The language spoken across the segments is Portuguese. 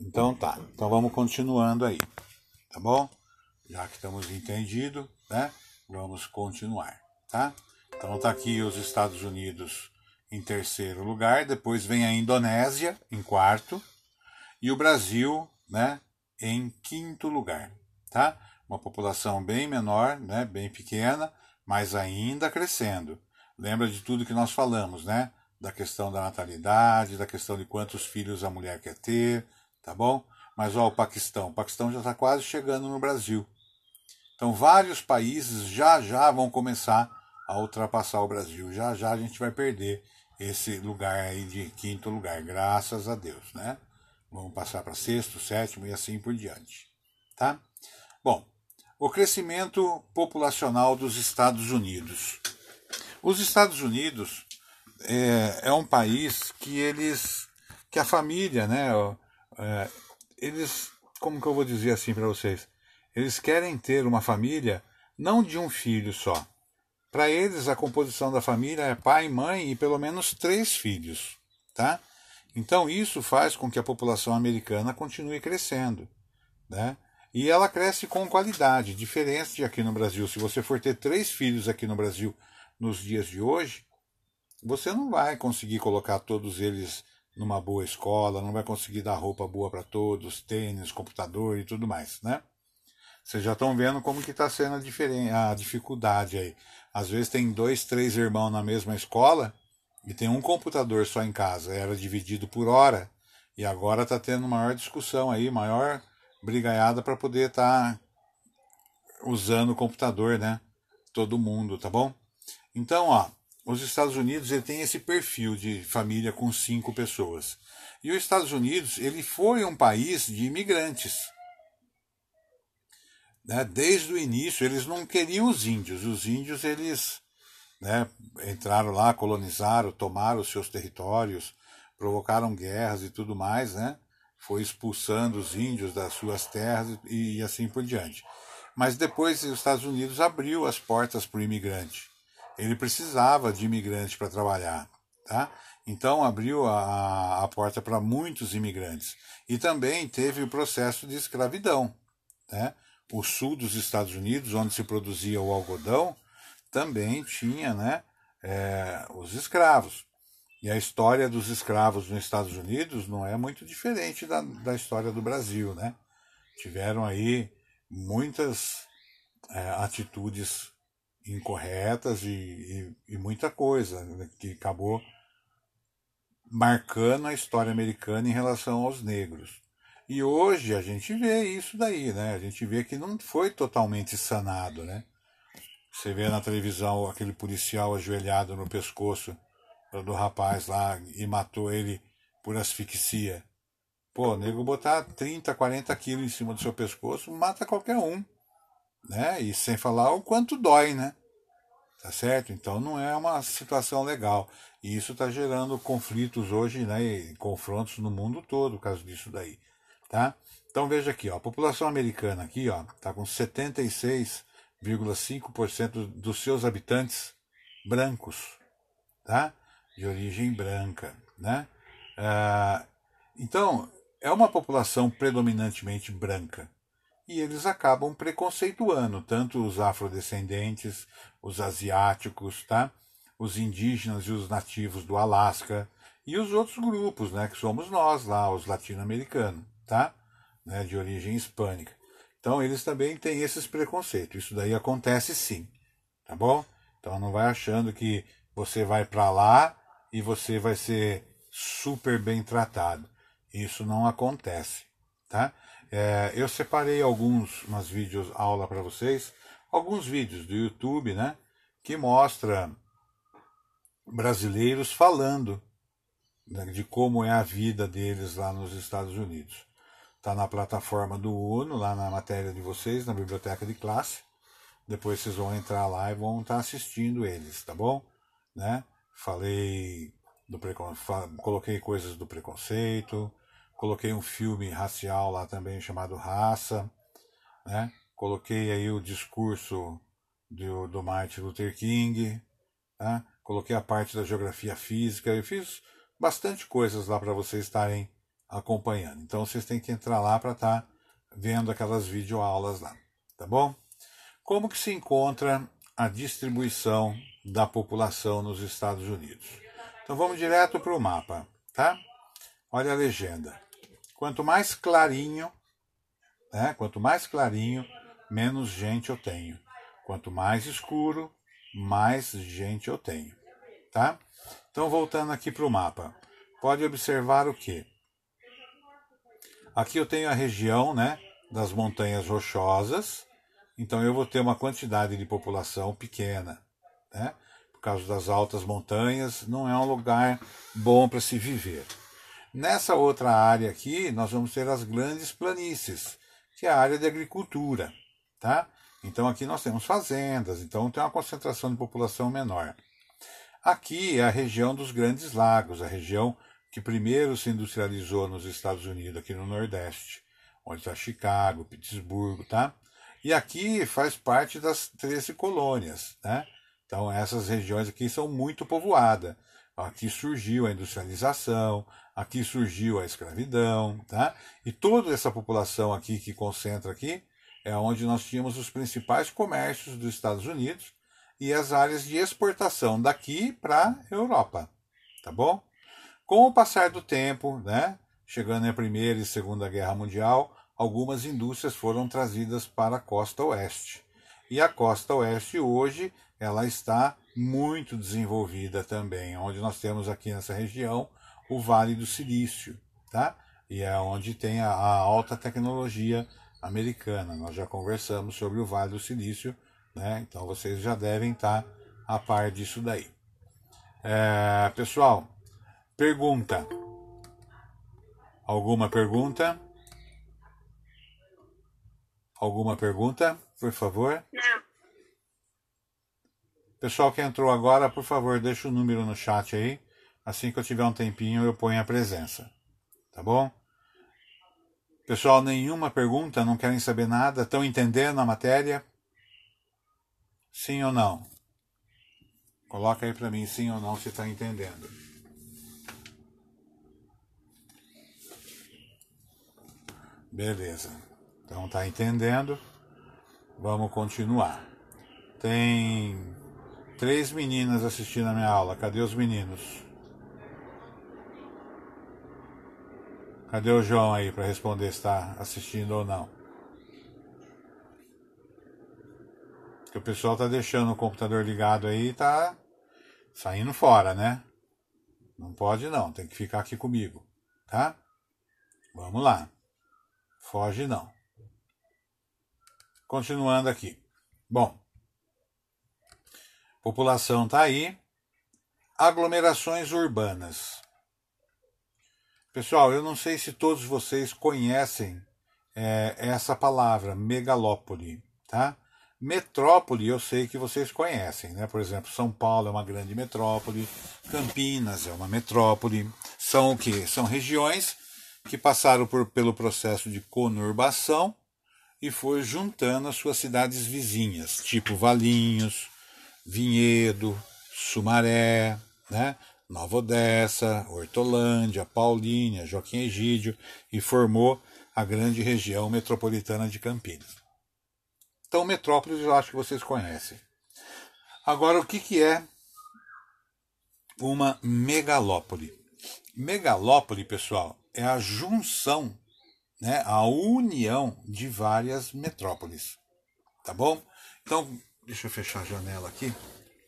Então tá. Então vamos continuando aí. Tá bom? Já que estamos entendidos, né? Vamos continuar, tá? Então tá aqui os Estados Unidos em terceiro lugar, depois vem a Indonésia em quarto e o Brasil, né, em quinto lugar, tá? Uma população bem menor, né, bem pequena, mas ainda crescendo. Lembra de tudo que nós falamos, né? Da questão da natalidade, da questão de quantos filhos a mulher quer ter, tá bom? Mas ó, o Paquistão, o Paquistão já está quase chegando no Brasil. Então vários países já já vão começar a ultrapassar o Brasil. Já já a gente vai perder esse lugar aí de quinto lugar, graças a Deus, né? Vamos passar para sexto, sétimo e assim por diante, tá? Bom, o crescimento populacional dos Estados Unidos. Os Estados Unidos é, é um país que eles, que a família, né? É, eles, como que eu vou dizer assim para vocês? Eles querem ter uma família não de um filho só. Para eles, a composição da família é pai, mãe e pelo menos três filhos, tá? Então isso faz com que a população americana continue crescendo, né? E ela cresce com qualidade, diferente de aqui no Brasil. Se você for ter três filhos aqui no Brasil nos dias de hoje, você não vai conseguir colocar todos eles numa boa escola, não vai conseguir dar roupa boa para todos, tênis, computador e tudo mais, né? Vocês já estão vendo como que está sendo a, a dificuldade aí. Às vezes tem dois, três irmãos na mesma escola e tem um computador só em casa. Era dividido por hora e agora está tendo maior discussão aí, maior brigaiada para poder estar tá usando o computador, né? Todo mundo, tá bom? Então, ó, os Estados Unidos ele tem esse perfil de família com cinco pessoas. E os Estados Unidos ele foi um país de imigrantes. Né? Desde o início eles não queriam os índios. Os índios eles né, entraram lá, colonizaram, tomaram os seus territórios, provocaram guerras e tudo mais, né? Foi expulsando os índios das suas terras e, e assim por diante. Mas depois os Estados Unidos abriu as portas para o imigrante ele precisava de imigrantes para trabalhar, tá? Então abriu a, a porta para muitos imigrantes. E também teve o processo de escravidão. Né? O sul dos Estados Unidos, onde se produzia o algodão, também tinha né, é, os escravos. E a história dos escravos nos Estados Unidos não é muito diferente da, da história do Brasil. Né? Tiveram aí muitas é, atitudes incorretas e, e, e muita coisa né, que acabou marcando a história americana em relação aos negros. E hoje a gente vê isso daí, né? A gente vê que não foi totalmente sanado, né? Você vê na televisão aquele policial ajoelhado no pescoço do rapaz lá e matou ele por asfixia. Pô, nego botar 30, 40 quilos em cima do seu pescoço mata qualquer um né? E sem falar o quanto dói, né? Tá certo? Então não é uma situação legal. E isso está gerando conflitos hoje, né? E confrontos no mundo todo por causa disso daí, tá? Então veja aqui, ó, a população americana aqui, ó, tá com 76,5% dos seus habitantes brancos, tá? De origem branca, né? Ah, então é uma população predominantemente branca e eles acabam preconceituando tanto os afrodescendentes, os asiáticos, tá? os indígenas e os nativos do Alasca e os outros grupos, né, que somos nós lá, os latino-americanos, tá? Né, de origem hispânica. Então eles também têm esses preconceitos. Isso daí acontece sim, tá bom? Então não vai achando que você vai para lá e você vai ser super bem tratado. Isso não acontece, tá? É, eu separei alguns umas vídeos aula para vocês, alguns vídeos do YouTube, né, que mostra brasileiros falando né, de como é a vida deles lá nos Estados Unidos. Está na plataforma do UNO, lá na matéria de vocês, na biblioteca de classe. Depois vocês vão entrar lá e vão estar tá assistindo eles, tá bom? Né? Falei do precon... coloquei coisas do preconceito, Coloquei um filme racial lá também chamado Raça, né? Coloquei aí o discurso do, do Martin Luther King, né? Coloquei a parte da geografia física. Eu fiz bastante coisas lá para vocês estarem acompanhando. Então vocês têm que entrar lá para estar tá vendo aquelas videoaulas lá, tá bom? Como que se encontra a distribuição da população nos Estados Unidos? Então vamos direto para o mapa, tá? Olha a legenda. Quanto mais clarinho, né? Quanto mais clarinho, menos gente eu tenho. Quanto mais escuro, mais gente eu tenho, tá? Então voltando aqui para o mapa, pode observar o que? Aqui eu tenho a região, né, das montanhas rochosas, então eu vou ter uma quantidade de população pequena, né? Por causa das altas montanhas, não é um lugar bom para se viver. Nessa outra área aqui, nós vamos ter as grandes planícies, que é a área de agricultura, tá? Então aqui nós temos fazendas, então tem uma concentração de população menor. Aqui é a região dos Grandes Lagos, a região que primeiro se industrializou nos Estados Unidos, aqui no Nordeste, onde está Chicago, Pittsburgh, tá? E aqui faz parte das 13 colônias, né? Então essas regiões aqui são muito povoadas. Aqui surgiu a industrialização, aqui surgiu a escravidão, tá? E toda essa população aqui que concentra aqui é onde nós tínhamos os principais comércios dos Estados Unidos e as áreas de exportação daqui para a Europa, tá bom? Com o passar do tempo, né, chegando à Primeira e Segunda Guerra Mundial, algumas indústrias foram trazidas para a costa oeste. E a costa oeste hoje ela está muito desenvolvida também, onde nós temos aqui nessa região o Vale do Silício, tá? E é onde tem a, a alta tecnologia americana. Nós já conversamos sobre o Vale do Silício, né? Então vocês já devem estar a par disso daí. É, pessoal, pergunta. Alguma pergunta? Alguma pergunta, por favor? Não. Pessoal que entrou agora, por favor, deixa o número no chat aí. Assim que eu tiver um tempinho, eu ponho a presença. Tá bom? Pessoal, nenhuma pergunta? Não querem saber nada? Estão entendendo a matéria? Sim ou não? Coloca aí para mim sim ou não se está entendendo. Beleza. Então tá entendendo? Vamos continuar. Tem três meninas assistindo a minha aula. Cadê os meninos? Cadê o João aí para responder se está assistindo ou não? Porque o pessoal tá deixando o computador ligado aí e tá saindo fora, né? Não pode não, tem que ficar aqui comigo, tá? Vamos lá. Foge não. Continuando aqui. Bom, população tá aí. Aglomerações urbanas. Pessoal, eu não sei se todos vocês conhecem é, essa palavra, megalópole, tá? Metrópole eu sei que vocês conhecem, né? Por exemplo, São Paulo é uma grande metrópole, Campinas é uma metrópole. São o quê? São regiões que passaram por, pelo processo de conurbação e foi juntando as suas cidades vizinhas, tipo Valinhos, Vinhedo, Sumaré, né? Nova Odessa, Hortolândia, Paulínia, Joaquim Egídio e formou a grande região metropolitana de Campinas. Então, metrópoles eu acho que vocês conhecem. Agora, o que, que é uma megalópole? Megalópole, pessoal, é a junção, né, a união de várias metrópoles. Tá bom? Então, deixa eu fechar a janela aqui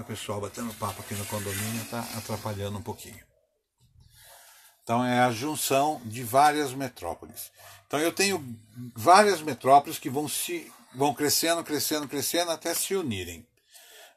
o pessoal batendo papo aqui no condomínio está atrapalhando um pouquinho. Então é a junção de várias metrópoles. Então eu tenho várias metrópoles que vão se vão crescendo, crescendo, crescendo até se unirem.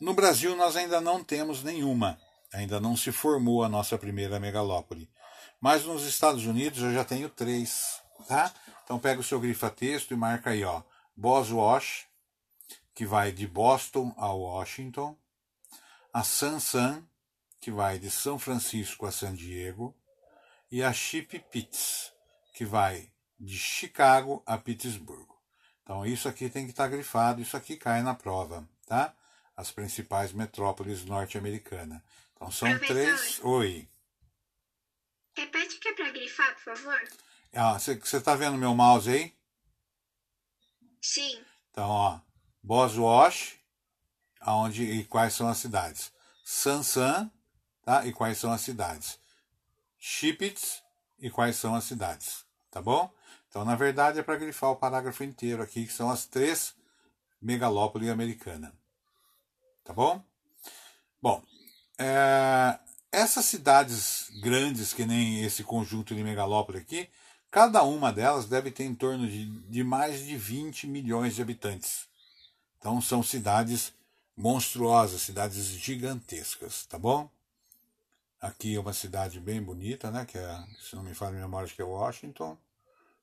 No Brasil nós ainda não temos nenhuma, ainda não se formou a nossa primeira megalópole. Mas nos Estados Unidos eu já tenho três, tá? Então pega o seu grifa-texto e marca aí, ó, Boswash, que vai de Boston a Washington, a Sansan, que vai de São Francisco a San Diego, e a Chip Pitts, que vai de Chicago a Pittsburgh. Então isso aqui tem que estar tá grifado, isso aqui cai na prova, tá? As principais metrópoles norte-americanas. Então são Professor, três. Oi. Repete que é para grifar, por favor. Ah, você está vendo meu mouse aí? Sim. Então, ó, Boswash, aonde e quais são as cidades? Sansan, tá? E quais são as cidades? Chipits e quais são as cidades, tá bom? Então, na verdade, é para grifar o parágrafo inteiro aqui, que são as três megalópolis americanas. Tá bom? Bom, é, essas cidades grandes, que nem esse conjunto de megalópole aqui, cada uma delas deve ter em torno de, de mais de 20 milhões de habitantes. Então são cidades monstruosas, cidades gigantescas, tá bom? Aqui é uma cidade bem bonita, né? Que é, se não me falha a memória, acho que é Washington.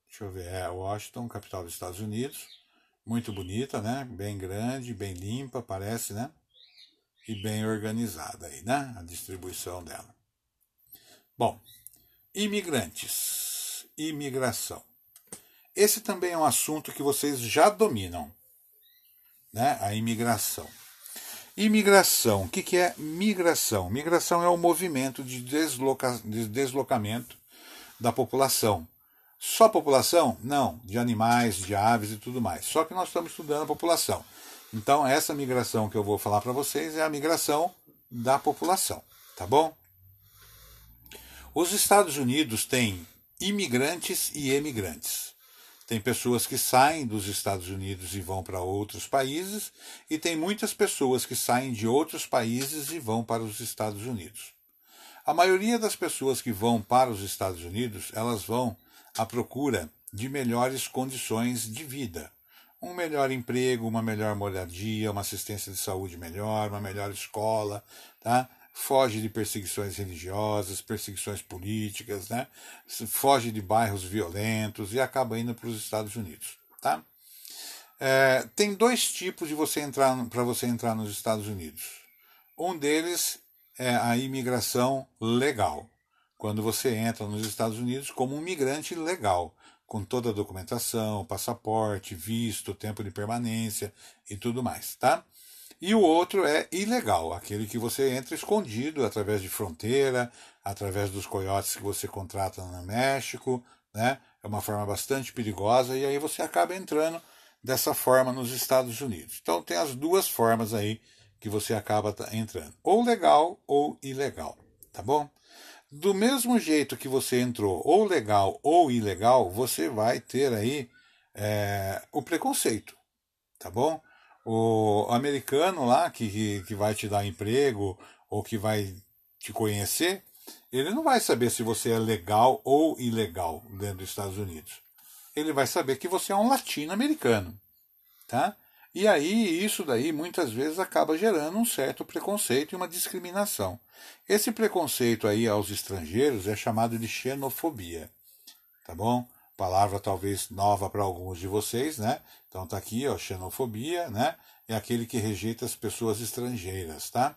Deixa eu ver, é Washington, capital dos Estados Unidos. Muito bonita, né? Bem grande, bem limpa, parece, né? E bem organizada aí, né? A distribuição dela. Bom, imigrantes, imigração. Esse também é um assunto que vocês já dominam né? a imigração. Imigração, o que, que é migração? Migração é o movimento de, desloca, de deslocamento da população. Só população? Não, de animais, de aves e tudo mais. Só que nós estamos estudando a população. Então, essa migração que eu vou falar para vocês é a migração da população, tá bom? Os Estados Unidos têm imigrantes e emigrantes. Tem pessoas que saem dos Estados Unidos e vão para outros países, e tem muitas pessoas que saem de outros países e vão para os Estados Unidos. A maioria das pessoas que vão para os Estados Unidos, elas vão à procura de melhores condições de vida. Um melhor emprego, uma melhor moradia, uma assistência de saúde melhor, uma melhor escola, tá? Foge de perseguições religiosas, perseguições políticas, né? foge de bairros violentos e acaba indo para os Estados Unidos. Tá? É, tem dois tipos de você entrar para você entrar nos Estados Unidos. Um deles é a imigração legal, quando você entra nos Estados Unidos como um migrante legal, com toda a documentação, passaporte, visto, tempo de permanência e tudo mais, tá? E o outro é ilegal, aquele que você entra escondido através de fronteira, através dos coiotes que você contrata no México, né? É uma forma bastante perigosa e aí você acaba entrando dessa forma nos Estados Unidos. Então tem as duas formas aí que você acaba entrando, ou legal ou ilegal, tá bom? Do mesmo jeito que você entrou, ou legal ou ilegal, você vai ter aí é, o preconceito, tá bom? O americano lá que, que vai te dar emprego ou que vai te conhecer, ele não vai saber se você é legal ou ilegal dentro dos Estados Unidos. Ele vai saber que você é um latino-americano, tá? E aí isso daí muitas vezes acaba gerando um certo preconceito e uma discriminação. Esse preconceito aí aos estrangeiros é chamado de xenofobia, tá bom? Palavra talvez nova para alguns de vocês, né? Então tá aqui, ó, xenofobia, né? É aquele que rejeita as pessoas estrangeiras, tá?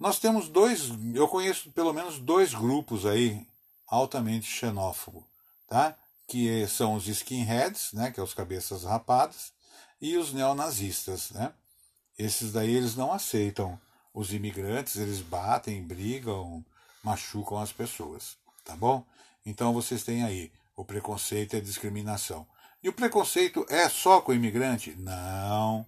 Nós temos dois, eu conheço pelo menos dois grupos aí altamente xenófobos, tá? Que são os skinheads, né, que é os cabeças rapadas, e os neonazistas, né? Esses daí eles não aceitam os imigrantes, eles batem, brigam, machucam as pessoas, tá bom? Então vocês têm aí o preconceito a discriminação. E o preconceito é só com o imigrante? Não.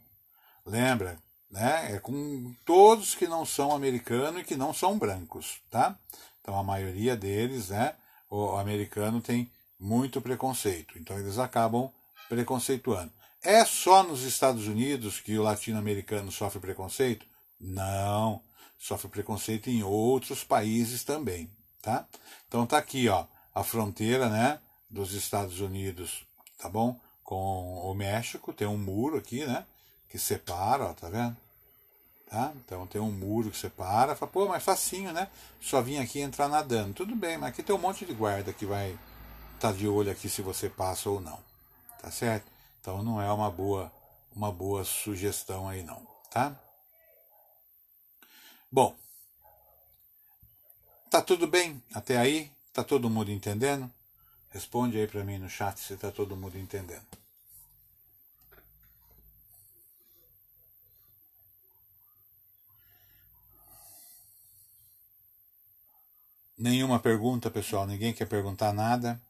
Lembra, né? É com todos que não são americanos e que não são brancos, tá? Então a maioria deles, né? O americano tem muito preconceito. Então eles acabam preconceituando. É só nos Estados Unidos que o latino-americano sofre preconceito? Não. Sofre preconceito em outros países também, tá? Então tá aqui, ó, a fronteira, né? Dos Estados Unidos, tá bom? Com o México, tem um muro aqui, né? Que separa, ó, tá vendo? Tá? Então tem um muro que separa. Fala, pô, mas facinho, né? Só vim aqui entrar nadando. Tudo bem, mas aqui tem um monte de guarda que vai estar tá de olho aqui se você passa ou não. Tá certo? Então não é uma boa, uma boa sugestão aí não, tá? Bom, tá tudo bem até aí? Tá todo mundo entendendo? Responde aí para mim no chat se está todo mundo entendendo. Nenhuma pergunta, pessoal? Ninguém quer perguntar nada?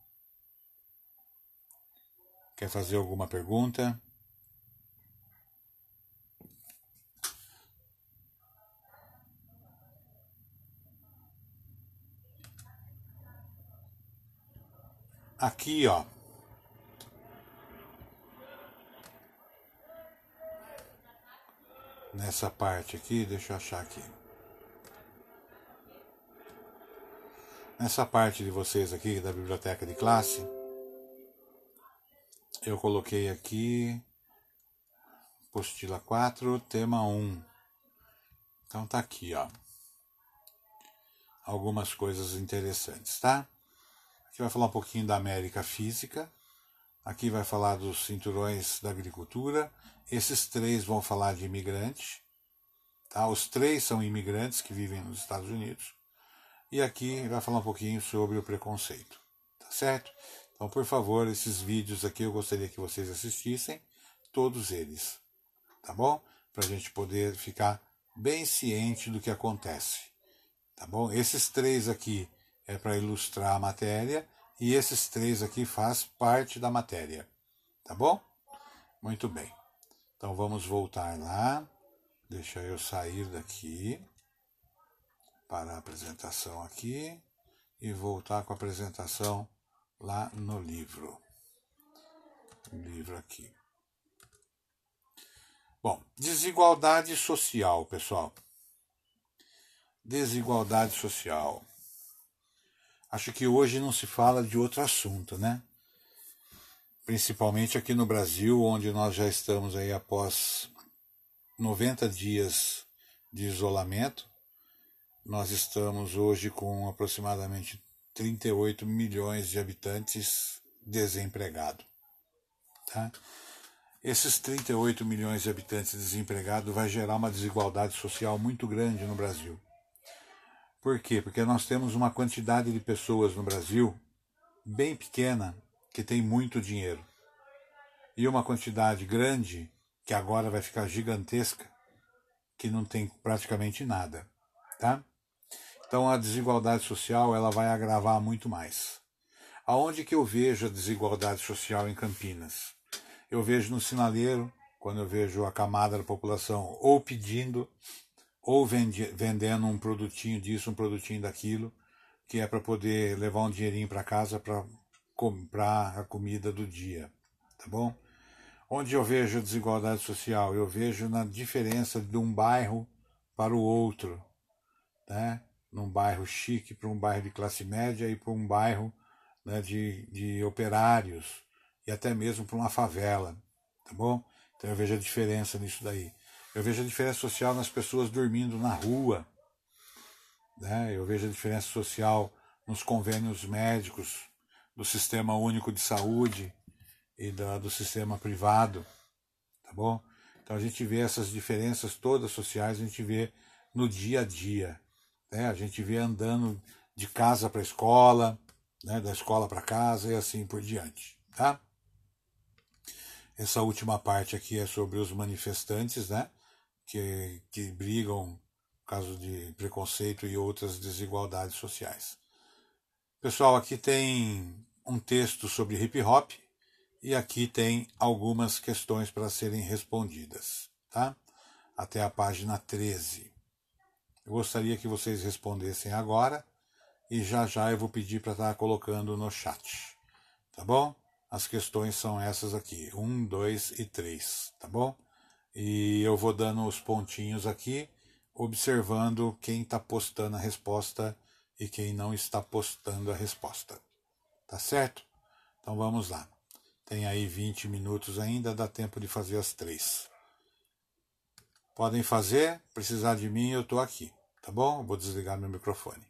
Quer fazer alguma pergunta? Aqui, ó. Nessa parte aqui, deixa eu achar aqui. Nessa parte de vocês aqui da biblioteca de classe, eu coloquei aqui postila 4, tema 1. Então tá aqui, ó. Algumas coisas interessantes, tá? Aqui vai falar um pouquinho da América Física. Aqui vai falar dos cinturões da agricultura. Esses três vão falar de imigrante. Tá? Os três são imigrantes que vivem nos Estados Unidos. E aqui vai falar um pouquinho sobre o preconceito. Tá certo? Então, por favor, esses vídeos aqui eu gostaria que vocês assistissem, todos eles. Tá bom? Para a gente poder ficar bem ciente do que acontece. Tá bom? Esses três aqui é para ilustrar a matéria e esses três aqui faz parte da matéria. Tá bom? Muito bem. Então vamos voltar lá. Deixa eu sair daqui para a apresentação aqui e voltar com a apresentação lá no livro. livro aqui. Bom, desigualdade social, pessoal. Desigualdade social. Acho que hoje não se fala de outro assunto, né? Principalmente aqui no Brasil, onde nós já estamos aí após 90 dias de isolamento, nós estamos hoje com aproximadamente 38 milhões de habitantes desempregados. Tá? Esses 38 milhões de habitantes desempregados vai gerar uma desigualdade social muito grande no Brasil. Por quê? Porque nós temos uma quantidade de pessoas no Brasil bem pequena que tem muito dinheiro. E uma quantidade grande, que agora vai ficar gigantesca, que não tem praticamente nada. Tá? Então a desigualdade social ela vai agravar muito mais. Aonde que eu vejo a desigualdade social em Campinas? Eu vejo no sinaleiro, quando eu vejo a camada da população ou pedindo ou vendendo um produtinho disso, um produtinho daquilo, que é para poder levar um dinheirinho para casa para comprar a comida do dia, tá bom? Onde eu vejo a desigualdade social? Eu vejo na diferença de um bairro para o outro, né? num bairro chique para um bairro de classe média e para um bairro né, de, de operários e até mesmo para uma favela, tá bom? Então eu vejo a diferença nisso daí. Eu vejo a diferença social nas pessoas dormindo na rua, né? Eu vejo a diferença social nos convênios médicos do Sistema Único de Saúde e da, do sistema privado, tá bom? Então a gente vê essas diferenças todas sociais, a gente vê no dia a dia, né? A gente vê andando de casa para escola, né? da escola para casa e assim por diante. Tá? Essa última parte aqui é sobre os manifestantes, né? Que, que brigam por causa de preconceito e outras desigualdades sociais. Pessoal, aqui tem um texto sobre hip hop e aqui tem algumas questões para serem respondidas, tá? Até a página 13. Eu gostaria que vocês respondessem agora e já já eu vou pedir para estar colocando no chat. Tá bom? As questões são essas aqui: um, dois e três, tá bom? E eu vou dando os pontinhos aqui, observando quem está postando a resposta e quem não está postando a resposta. Tá certo? Então vamos lá. Tem aí 20 minutos ainda, dá tempo de fazer as três. Podem fazer, precisar de mim, eu estou aqui. Tá bom? Vou desligar meu microfone.